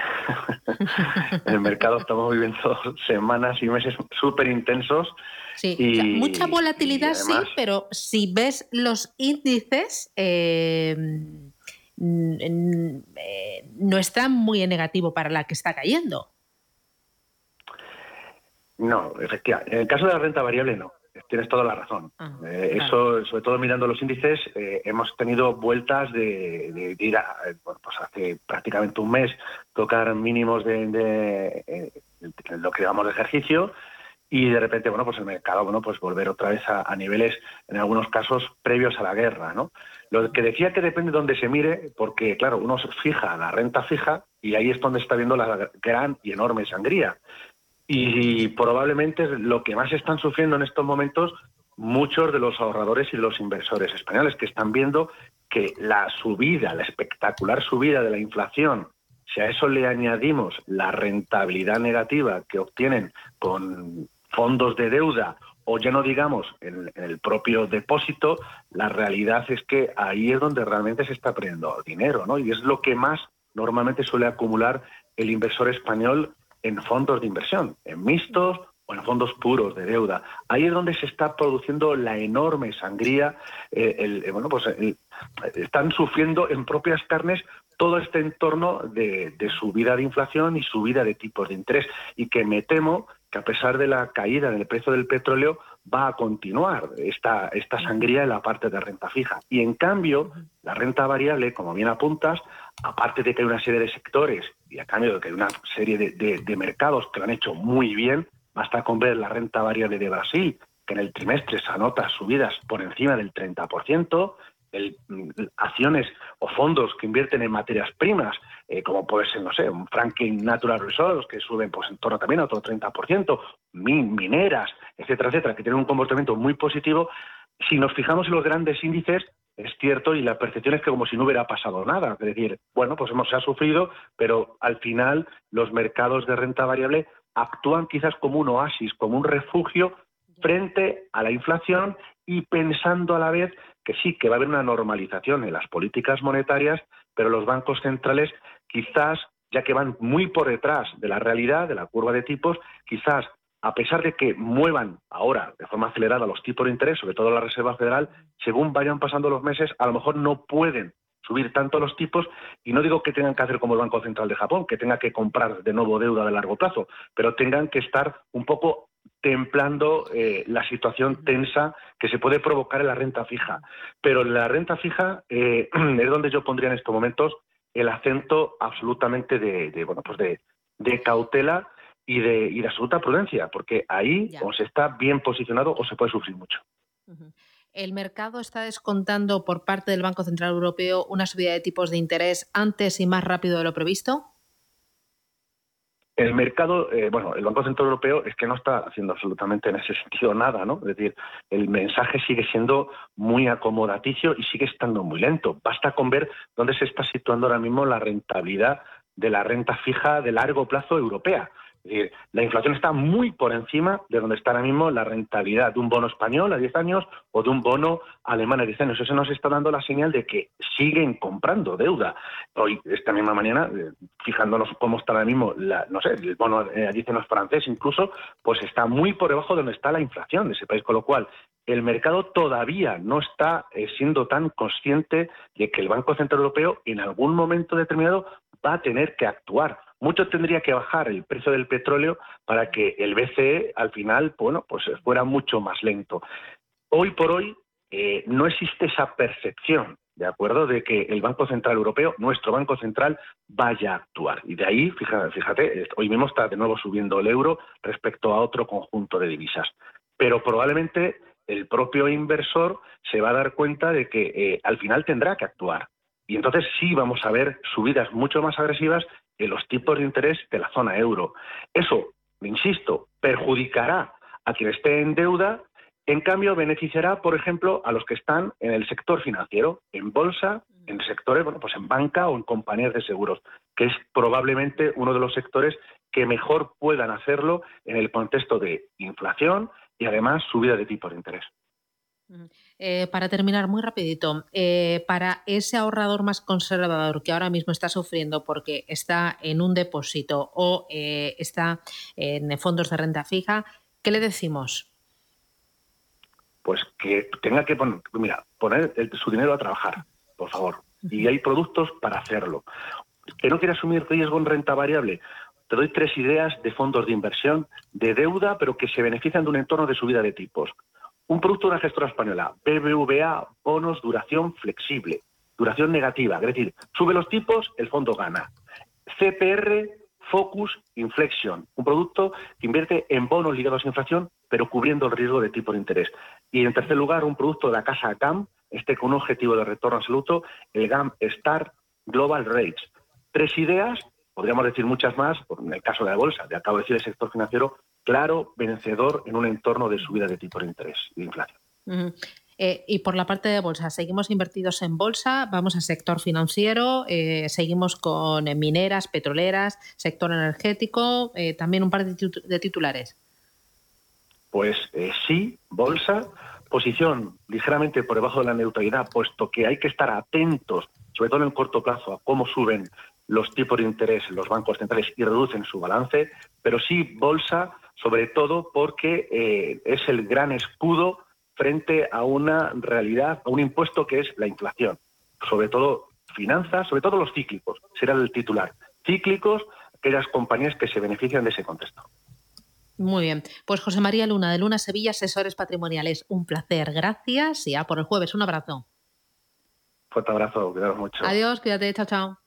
en el mercado estamos viviendo semanas y meses súper intensos. Sí, mucha volatilidad sí, pero si ves los índices, eh, no están muy en negativo para la que está cayendo. No, efectivamente. En el caso de la renta variable, no tienes toda la razón. Ah, eh, eso, sobre todo mirando los índices, eh, hemos tenido vueltas de, ir a, bueno, pues hace prácticamente un mes, tocar mínimos de, eh, lo que llamamos de ejercicio y de repente, bueno, pues el mercado, bueno, pues volver otra vez a, niveles, en algunos casos, previos a la guerra, ¿no? Lo que decía que depende de dónde se mire, porque, claro, uno se fija la renta fija y ahí es donde está viendo la gran y enorme sangría y probablemente es lo que más están sufriendo en estos momentos muchos de los ahorradores y los inversores españoles que están viendo que la subida, la espectacular subida de la inflación, si a eso le añadimos la rentabilidad negativa que obtienen con fondos de deuda o ya no digamos en, el propio depósito, la realidad es que ahí es donde realmente se está perdiendo dinero, ¿no? Y es lo que más normalmente suele acumular el inversor español en fondos de inversión, en mixtos o en fondos puros de deuda. Ahí es donde se está produciendo la enorme sangría. Eh, el, eh, bueno, pues están sufriendo en propias carnes todo este entorno de, de, subida de inflación y subida de tipos de interés. Y que me temo que a pesar de la caída en el precio del petróleo va a continuar esta, esta sangría en la parte de renta fija. Y en cambio, la renta variable, como bien apuntas, aparte de que hay una serie de sectores y a cambio de que hay una serie de, mercados que lo han hecho muy bien, Basta con ver la renta variable de Brasil, que en el trimestre se anota subidas por encima del 30%, el, mm, acciones o fondos que invierten en materias primas, eh, como puede ser, no sé, un Franklin Natural Resources, que suben pues, en torno también a otro 30%, mineras, etcétera, etcétera, que tienen un comportamiento muy positivo. Si nos fijamos en los grandes índices, es cierto y la percepción es que como si no hubiera pasado nada. Es decir, bueno, pues hemos se ha sufrido, pero al final los mercados de renta variable actúan quizás como un oasis, como un refugio frente a la inflación y pensando a la vez que sí, que va a haber una normalización en las políticas monetarias, pero los bancos centrales quizás, ya que van muy por detrás de la realidad, de la curva de tipos, quizás a pesar de que muevan ahora de forma acelerada los tipos de interés, sobre todo la Reserva Federal, según vayan pasando los meses, a lo mejor no pueden subir tanto los tipos y no digo que tengan que hacer como el Banco Central de Japón, que tenga que comprar de nuevo deuda de largo plazo, pero tengan que estar un poco templando eh, la situación tensa que se puede provocar en la renta fija. Pero en la renta fija eh, es donde yo pondría en estos momentos el acento absolutamente de, bueno pues de, cautela y de, y de absoluta prudencia, porque ahí o se está bien posicionado o se puede sufrir mucho. ¿El mercado está descontando por parte del Banco Central Europeo una subida de tipos de interés antes y más rápido de lo previsto? El mercado, eh, bueno, el Banco Central Europeo es que no está haciendo absolutamente en ese sentido nada, ¿no? Es decir, el mensaje sigue siendo muy acomodaticio y sigue estando muy lento. Basta con ver dónde se está situando ahora mismo la rentabilidad de la renta fija de largo plazo europea. Es decir, la inflación está muy por encima de donde está ahora mismo la rentabilidad de un bono español a 10 años o de un bono alemán a 10 años. Eso nos está dando la señal de que siguen comprando deuda. Hoy, esta misma mañana, eh, fijándonos cómo está ahora mismo, la, no sé, el bono a 10 años francés incluso, pues está muy por debajo de donde está la inflación de ese país, con lo cual el mercado todavía no está eh, siendo tan consciente de que el Banco Central Europeo en algún momento determinado va a tener que actuar mucho tendría que bajar el precio del petróleo para que el BCE al final, bueno, pues fuera mucho más lento. Hoy por hoy eh, no existe esa percepción, ¿de acuerdo?, de que el Banco Central Europeo, nuestro Banco Central, vaya a actuar. Y de ahí, fíjate, fíjate hoy mismo está de nuevo subiendo el euro respecto a otro conjunto de divisas. Pero probablemente el propio inversor se va a dar cuenta de que eh, al final tendrá que actuar. Y entonces sí vamos a ver subidas mucho más agresivas en los tipos de interés de la zona euro. Eso, insisto, perjudicará a quien esté en deuda, en cambio beneficiará, por ejemplo, a los que están en el sector financiero, en bolsa, en sectores, bueno, pues en banca o en compañías de seguros, que es probablemente uno de los sectores que mejor puedan hacerlo en el contexto de inflación y además subida de tipos de interés. Eh, para terminar, muy rapidito, eh, para ese ahorrador más conservador que ahora mismo está sufriendo porque está en un depósito o eh, está en fondos de renta fija, ¿qué le decimos? Pues que tenga que poner, mira, poner su dinero a trabajar, por favor. Y hay productos para hacerlo. Que no quiere asumir riesgo en renta variable, te doy tres ideas de fondos de inversión, de deuda, pero que se benefician de un entorno de subida de tipos. Un producto de una gestora española, BBVA, bonos, duración flexible, duración negativa, es decir, sube los tipos, el fondo gana. CPR, Focus Inflection, un producto que invierte en bonos ligados a inflación, pero cubriendo el riesgo de tipo de interés. Y en tercer lugar, un producto de la casa GAM, este con un objetivo de retorno absoluto, el GAM Star Global Rates. Tres ideas, podríamos decir muchas más, en el caso de la bolsa, de acabo de decir el sector financiero, claro vencedor en un entorno de subida de tipo de interés y de inflación. Eh, y por la parte de bolsa, seguimos invertidos en bolsa, vamos al sector financiero, eh, seguimos con mineras, petroleras, sector energético, también un par de, titulares. Pues sí, bolsa, posición ligeramente por debajo de la neutralidad, puesto que hay que estar atentos, sobre todo en el corto plazo, a cómo suben los tipos de interés en los bancos centrales y reducen su balance, pero sí bolsa, sobre todo porque eh, es el gran escudo frente a una realidad, a un impuesto que es la inflación. Sobre todo finanzas, sobre todo los cíclicos, será el titular. Cíclicos, aquellas compañías que se benefician de ese contexto. Muy bien. Pues José María Luna, de Luna Sevilla, asesores patrimoniales. Un placer. Gracias y a por el jueves. Un abrazo. Fuerte abrazo. Cuidados mucho. Adiós. Cuídate. Chao, chao.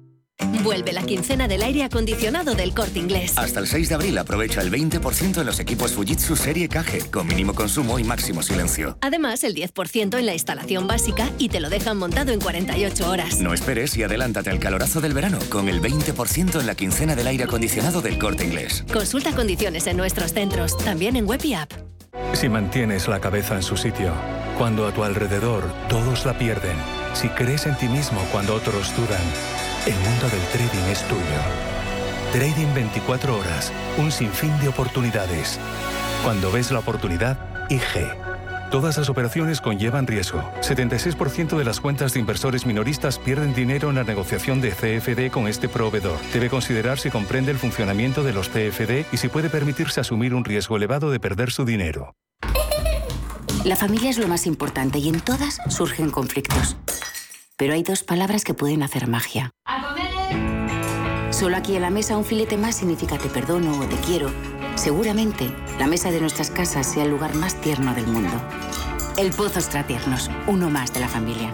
Vuelve la quincena del aire acondicionado del corte inglés. Hasta el 6 de abril aprovecha el 20% en los equipos Fujitsu Serie KG con mínimo consumo y máximo silencio. Además, el 10% en la instalación básica y te lo dejan montado en 48 horas. No esperes y adelántate al calorazo del verano con el 20% en la quincena del aire acondicionado del corte inglés. Consulta condiciones en nuestros centros, también en web y app. Si mantienes la cabeza en su sitio, cuando a tu alrededor todos la pierden, si crees en ti mismo cuando otros dudan, el mundo del trading es tuyo. Trading 24 horas, un sinfín de oportunidades. Cuando ves la oportunidad, IG. Todas las operaciones conllevan riesgo. 76% de las cuentas de inversores minoristas pierden dinero en la negociación de CFD con este proveedor. Debe considerar si comprende el funcionamiento de los CFD y si puede permitirse asumir un riesgo elevado de perder su dinero. La familia es lo más importante y en todas surgen conflictos. Pero hay dos palabras que pueden hacer magia. Solo aquí en la mesa un filete más significa te perdono o te quiero. Seguramente la mesa de nuestras casas sea el lugar más tierno del mundo. El Pozo Extratiernos, uno más de la familia.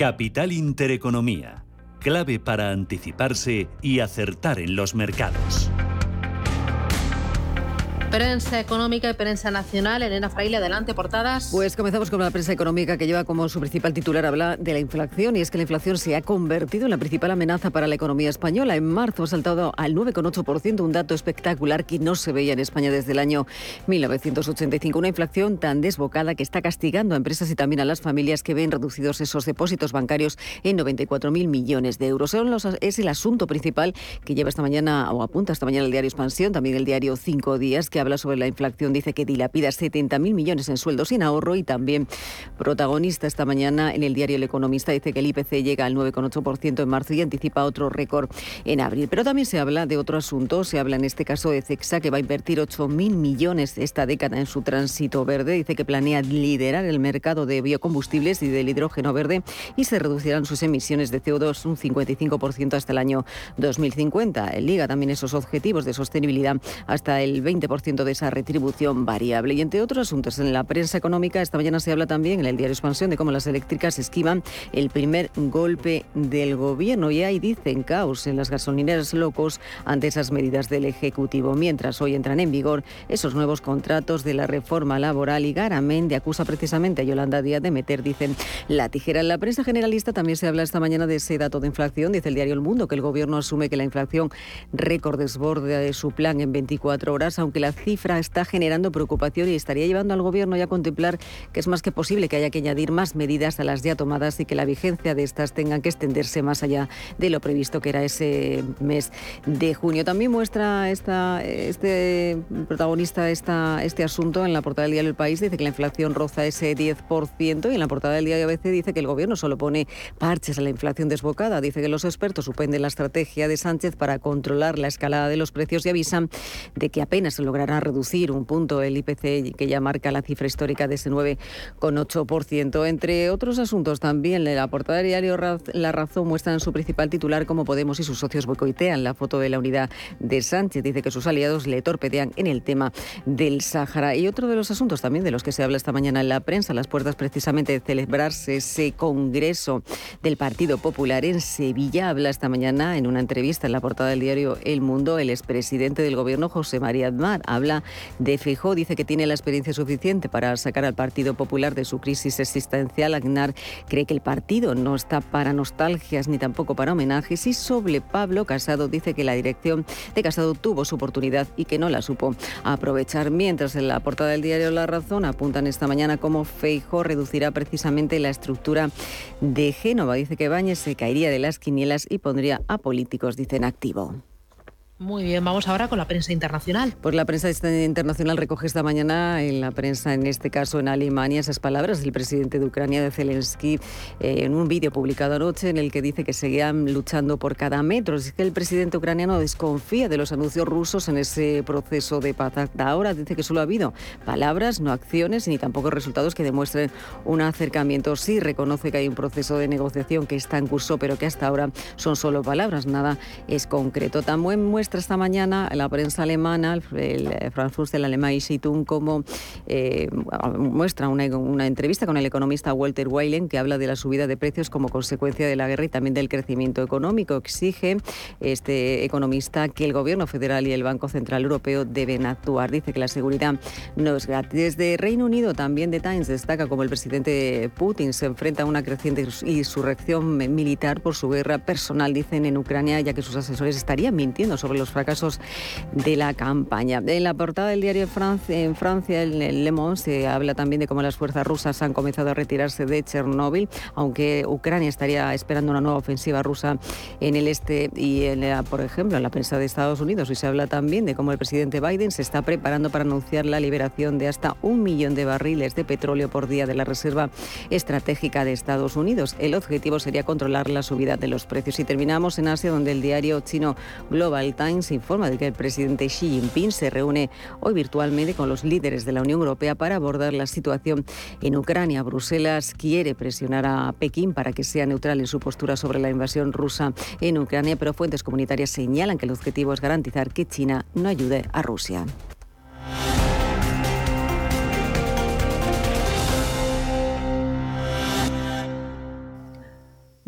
Capital Intereconomía, clave para anticiparse y acertar en los mercados. Prensa económica y prensa nacional. Elena Fraile, adelante, portadas. Pues comenzamos con la prensa económica que lleva como su principal titular habla de la inflación y es que la inflación se ha convertido en la principal amenaza para la economía española. En marzo ha saltado al 9,8%, un dato espectacular que no se veía en España desde el año 1985. Una inflación tan desbocada que está castigando a empresas y también a las familias que ven reducidos esos depósitos bancarios en 94.000 millones de euros. Es el asunto principal que lleva esta mañana o apunta esta mañana el diario Expansión, también el diario Cinco Días, que habla sobre la inflación. Dice que dilapida 70.000 millones en sueldos sin ahorro y también protagonista esta mañana en el diario El Economista dice que el IPC llega al 9,8% en marzo y anticipa otro récord en abril. Pero también se habla de otro asunto. Se habla en este caso de CEXA que va a invertir 8.000 millones esta década en su tránsito verde. Dice que planea liderar el mercado de biocombustibles y del hidrógeno verde y se reducirán sus emisiones de CO2 un 55% hasta el año 2050. El liga también esos objetivos de sostenibilidad hasta el 20% de esa retribución variable. Y entre otros asuntos, en la prensa económica esta mañana se habla también en el diario Expansión de cómo las eléctricas esquivan el primer golpe del gobierno. Y ahí dicen caos en las gasolineras locos ante esas medidas del Ejecutivo. Mientras hoy entran en vigor esos nuevos contratos de la reforma laboral y Garamendi acusa precisamente a Yolanda Díaz de meter, dicen, la tijera. En la prensa generalista también se habla esta mañana de ese dato de inflación. Dice el diario El Mundo que el gobierno asume que la inflación récord desborde de su plan en 24 horas, aunque la cifra está generando preocupación y estaría llevando al Gobierno ya a contemplar que es más que posible que haya que añadir más medidas a las ya tomadas y que la vigencia de estas tengan que extenderse más allá de lo previsto que era ese mes de junio. También muestra esta, este protagonista esta, este asunto en la portada del diario El País, dice que la inflación roza ese 10% y en la portada del diario ABC dice que el Gobierno solo pone parches a la inflación desbocada. Dice que los expertos suspenden la estrategia de Sánchez para controlar la escalada de los precios y avisan de que apenas se logrará reducir un punto el IPC que ya marca la cifra histórica de ese 9,8%. Entre otros asuntos también, la portada del diario La Razón muestra en su principal titular cómo Podemos y sus socios boicotean la foto de la unidad de Sánchez. Dice que sus aliados le torpedean en el tema del Sáhara. Y otro de los asuntos también de los que se habla esta mañana en la prensa, las puertas precisamente de celebrarse ese congreso del Partido Popular en Sevilla. Habla esta mañana en una entrevista en la portada del diario El Mundo el expresidente del gobierno José María Aznar. Habla de Fijó, dice que tiene la experiencia suficiente para sacar al Partido Popular de su crisis existencial. Aznar cree que el partido no está para nostalgias ni tampoco para homenajes y sobre Pablo Casado dice que la dirección de Casado tuvo su oportunidad y que no la supo aprovechar. Mientras en la portada del diario La Razón apuntan esta mañana cómo Feijo reducirá precisamente la estructura de Génova. Dice que Bañes se caería de las quinielas y pondría a políticos, dicen, activo. Muy bien, vamos ahora con la prensa internacional. Pues la prensa internacional recoge esta mañana en la prensa, en este caso en Alemania, esas palabras del presidente de Ucrania, de Zelensky, eh, en un vídeo publicado anoche en el que dice que seguían luchando por cada metro. Es que el presidente ucraniano desconfía de los anuncios rusos en ese proceso de paz. Hasta ahora dice que solo ha habido palabras, no acciones, ni tampoco resultados que demuestren un acercamiento. Sí reconoce que hay un proceso de negociación que está en curso, pero que hasta ahora son solo palabras, nada es concreto. También muestra esta mañana la prensa alemana, el eh, Frankfurt del Alemán Zeitung, como eh, muestra una, una, entrevista con el economista Walter Weilen que habla de la subida de precios como consecuencia de la guerra y también del crecimiento económico. Exige este economista que el gobierno federal y el Banco Central Europeo deben actuar. Dice que la seguridad no es gratis. Desde Reino Unido también The Times destaca como el presidente Putin se enfrenta a una creciente insurrección militar por su guerra personal, dicen en Ucrania, ya que sus asesores estarían mintiendo sobre los fracasos de la campaña. En la portada del diario en Francia, en Le Monde, se habla también de cómo las fuerzas rusas han comenzado a retirarse de Chernóbil, aunque Ucrania estaría esperando una nueva ofensiva rusa en el este y, en por ejemplo, en la prensa de Estados Unidos. Y se habla también de cómo el presidente Biden se está preparando para anunciar la liberación de hasta un millón de barriles de petróleo por día de la Reserva Estratégica de Estados Unidos. El objetivo sería controlar la subida de los precios. Y terminamos en Asia, donde el diario chino Global Times informa de que el presidente Xi Jinping se reúne hoy virtualmente con los líderes de la Unión Europea para abordar la situación en Ucrania. Bruselas quiere presionar a Pekín para que sea neutral en su postura sobre la invasión rusa en Ucrania, pero fuentes comunitarias señalan que el objetivo es garantizar que China no ayude a Rusia.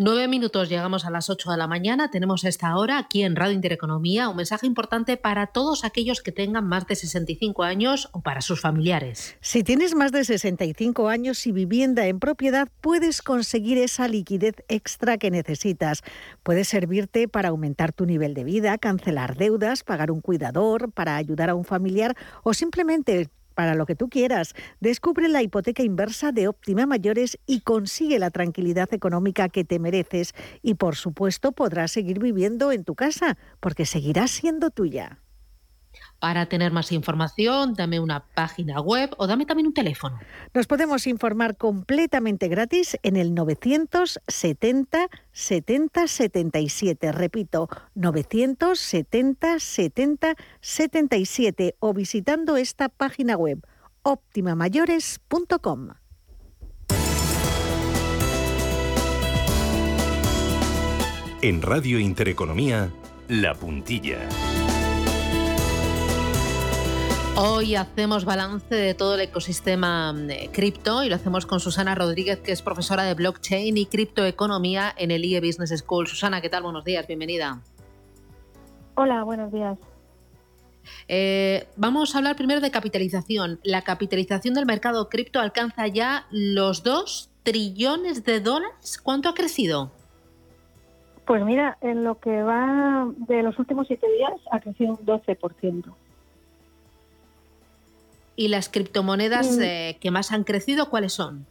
Nueve minutos llegamos a las ocho de la mañana. Tenemos esta hora aquí en Radio Intereconomía un mensaje importante para todos aquellos que tengan más de 65 años o para sus familiares. Si tienes más de 65 años y vivienda en propiedad, puedes conseguir esa liquidez extra que necesitas. Puede servirte para aumentar tu nivel de vida, cancelar deudas, pagar un cuidador, para ayudar a un familiar o simplemente para lo que tú quieras. Descubre la hipoteca inversa de Óptima Mayores y consigue la tranquilidad económica que te mereces. Y por supuesto podrás seguir viviendo en tu casa, porque seguirá siendo tuya. Para tener más información, dame una página web o dame también un teléfono. Nos podemos informar completamente gratis en el 970 70 77. Repito, 970 70 77 o visitando esta página web optimamayores.com. En Radio Intereconomía, La Puntilla. Hoy hacemos balance de todo el ecosistema mm, cripto y lo hacemos con Susana Rodríguez, que es profesora de blockchain y criptoeconomía en el IE Business School. Susana, ¿qué tal? Buenos días, bienvenida. Hola, buenos días. Eh, vamos a hablar primero de capitalización. La capitalización del mercado cripto alcanza ya los 2 trillones de dólares. ¿Cuánto ha crecido? Pues mira, en lo que va de los últimos siete días ha crecido un 12%. ¿Y las criptomonedas mm. eh, que más han crecido, cuáles son?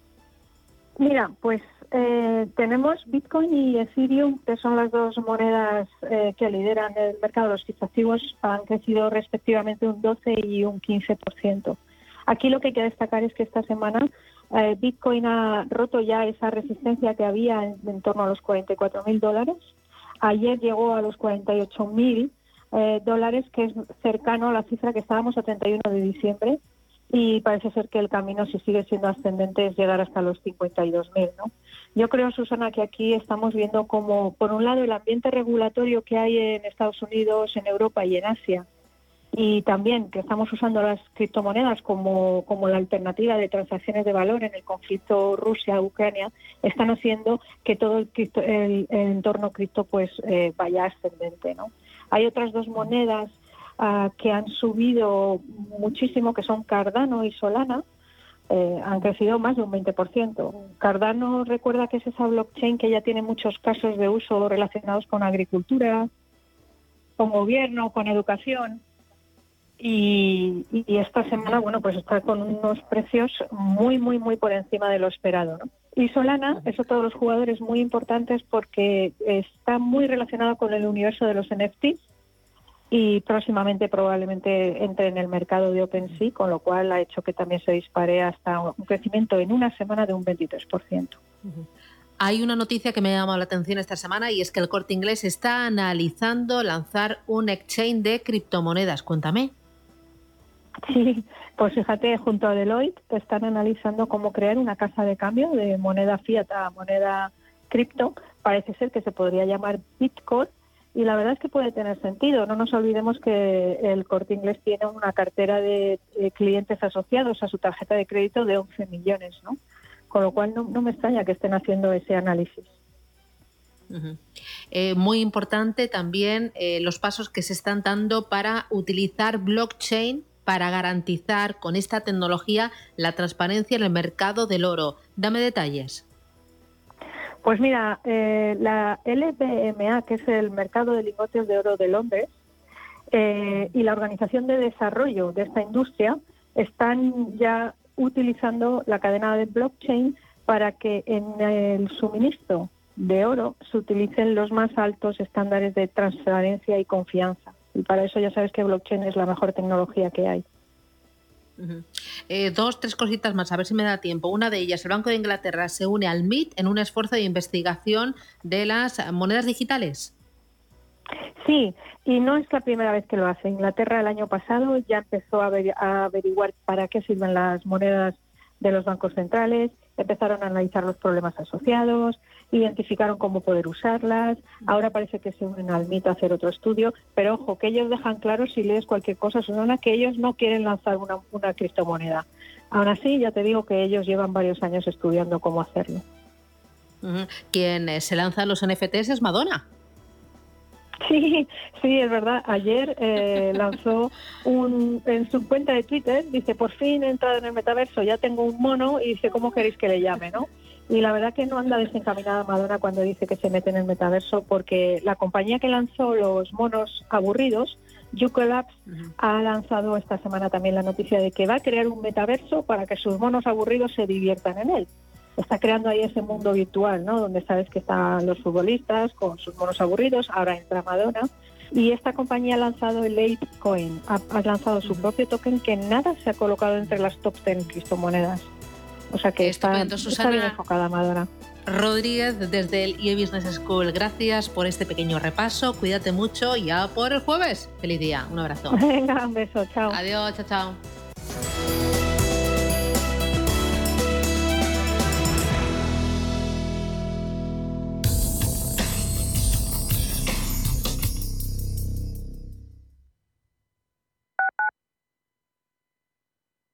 Mira, pues eh, tenemos Bitcoin y Ethereum, que son las dos monedas eh, que lideran el mercado. Los criptoactivos han crecido respectivamente un 12 y un 15%. Aquí lo que hay que destacar es que esta semana eh, Bitcoin ha roto ya esa resistencia que había en, torno a los 44 mil dólares. Ayer llegó a los 48 mil dólares, que es cercano a la cifra que estábamos a 31 de diciembre y parece ser que el camino, si sigue siendo ascendente, es llegar hasta los 52.000. ¿no? Yo creo, Susana, que aquí estamos viendo como, por un lado, el ambiente regulatorio que hay en Estados Unidos, en Europa y en Asia, y también que estamos usando las criptomonedas como, como la alternativa de transacciones de valor en el conflicto Rusia-Ucrania, están haciendo que todo el, el, entorno cripto pues eh, vaya ascendente. ¿no? Hay otras dos monedas que han subido muchísimo, que son Cardano y Solana, eh, han crecido más de un 20%. Cardano recuerda que es esa blockchain que ya tiene muchos casos de uso relacionados con agricultura, con gobierno, con educación. Y, esta semana, bueno, pues está con unos precios muy, muy, muy por encima de lo esperado. Y Solana, eso todos los jugadores muy importantes porque está muy relacionado con el universo de los NFTs y próximamente probablemente entre en el mercado de OpenSea, con lo cual ha hecho que también se dispare hasta un crecimiento en una semana de un 23%. Hay una noticia que me ha llamado la atención esta semana y es que el corte inglés está analizando lanzar un exchange de criptomonedas. Cuéntame. Sí, pues fíjate, junto a Deloitte están analizando cómo crear una casa de cambio de moneda fiat a moneda cripto. Parece ser que se podría llamar Bitcoin y la verdad es que puede tener sentido. No nos olvidemos que el Corte Inglés tiene una cartera de, clientes asociados a su tarjeta de crédito de 11 millones, ¿no? Con lo cual no, me extraña que estén haciendo ese análisis. Eh, muy importante también eh, los pasos que se están dando para utilizar blockchain para garantizar con esta tecnología la transparencia en el mercado del oro. Dame detalles. Pues mira, eh, la LBMA, que es el Mercado de Lingotes de Oro de Londres, eh, y la Organización de Desarrollo de esta industria están ya utilizando la cadena de blockchain para que en el suministro de oro se utilicen los más altos estándares de transparencia y confianza. Y para eso ya sabes que blockchain es la mejor tecnología que hay. Eh, dos, tres cositas más, a ver si me da tiempo. Una de ellas, el Banco de Inglaterra se une al MIT en un esfuerzo de investigación de las monedas digitales. Sí, y no es la primera vez que lo hace. Inglaterra el año pasado ya empezó a, averiguar para qué sirven las monedas de los bancos centrales, empezaron a analizar los problemas asociados, identificaron cómo poder usarlas, ahora parece que se unen al mito a hacer otro estudio, pero ojo, que ellos dejan claro si lees cualquier cosa, Susana, que ellos no quieren lanzar una, una criptomoneda. Aún así, ya te digo que ellos llevan varios años estudiando cómo hacerlo. Quien eh, se lanza los NFTs es Madonna. Sí, sí, es verdad. Ayer eh, lanzó un, en su cuenta de Twitter, dice, por fin he entrado en el metaverso, ya tengo un mono y dice, ¿cómo queréis que le llame? ¿no? Y la verdad que no anda desencaminada Madonna cuando dice que se mete en el metaverso, porque la compañía que lanzó los monos aburridos, Yuko Labs, ha lanzado esta semana también la noticia de que va a crear un metaverso para que sus monos aburridos se diviertan en él está creando ahí ese mundo virtual, ¿no? Donde sabes que están los futbolistas con sus monos aburridos, ahora entra Madonna. Y esta compañía ha lanzado el Litecoin, ha, ha lanzado su propio token que nada se ha colocado entre las top 10 criptomonedas. O sea que está, está bien enfocada Madonna. Rodríguez desde el e Business School. Gracias por este pequeño repaso. Cuídate mucho y ya por el jueves. Feliz día. Un abrazo. Venga, un beso. Chao. Adiós. Chao, chao.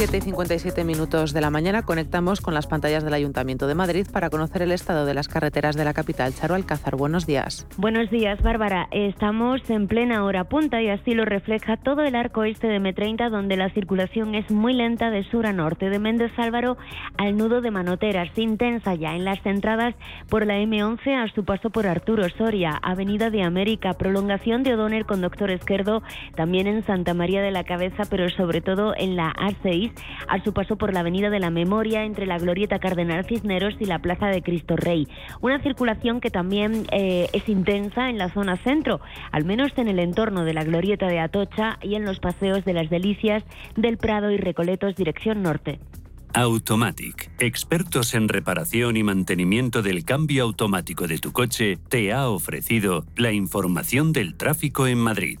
7 y 57 minutos de la mañana conectamos con las pantallas del Ayuntamiento de Madrid para conocer el estado de las carreteras de la capital. Charo Alcázar, buenos días. Buenos días, Bárbara. Estamos en plena hora punta y así lo refleja todo el arco este de M30, donde la circulación es muy lenta de sur a norte, de Méndez Álvaro al nudo de Manoteras, intensa ya en las entradas por la M11 a su paso por Arturo Soria, Avenida de América, prolongación de O'Donnell con Doctor Esquerdo, también en Santa María de la Cabeza, pero sobre todo en la A6, a su paso por la Avenida de la Memoria entre la Glorieta Cardenal Cisneros y la Plaza de Cristo Rey. Una circulación que también eh, es intensa en la zona centro, al menos en el entorno de la Glorieta de Atocha y en los paseos de las Delicias, del Prado y Recoletos dirección norte. Automatic, expertos en reparación y mantenimiento del cambio automático de tu coche, te ha ofrecido la información del tráfico en Madrid.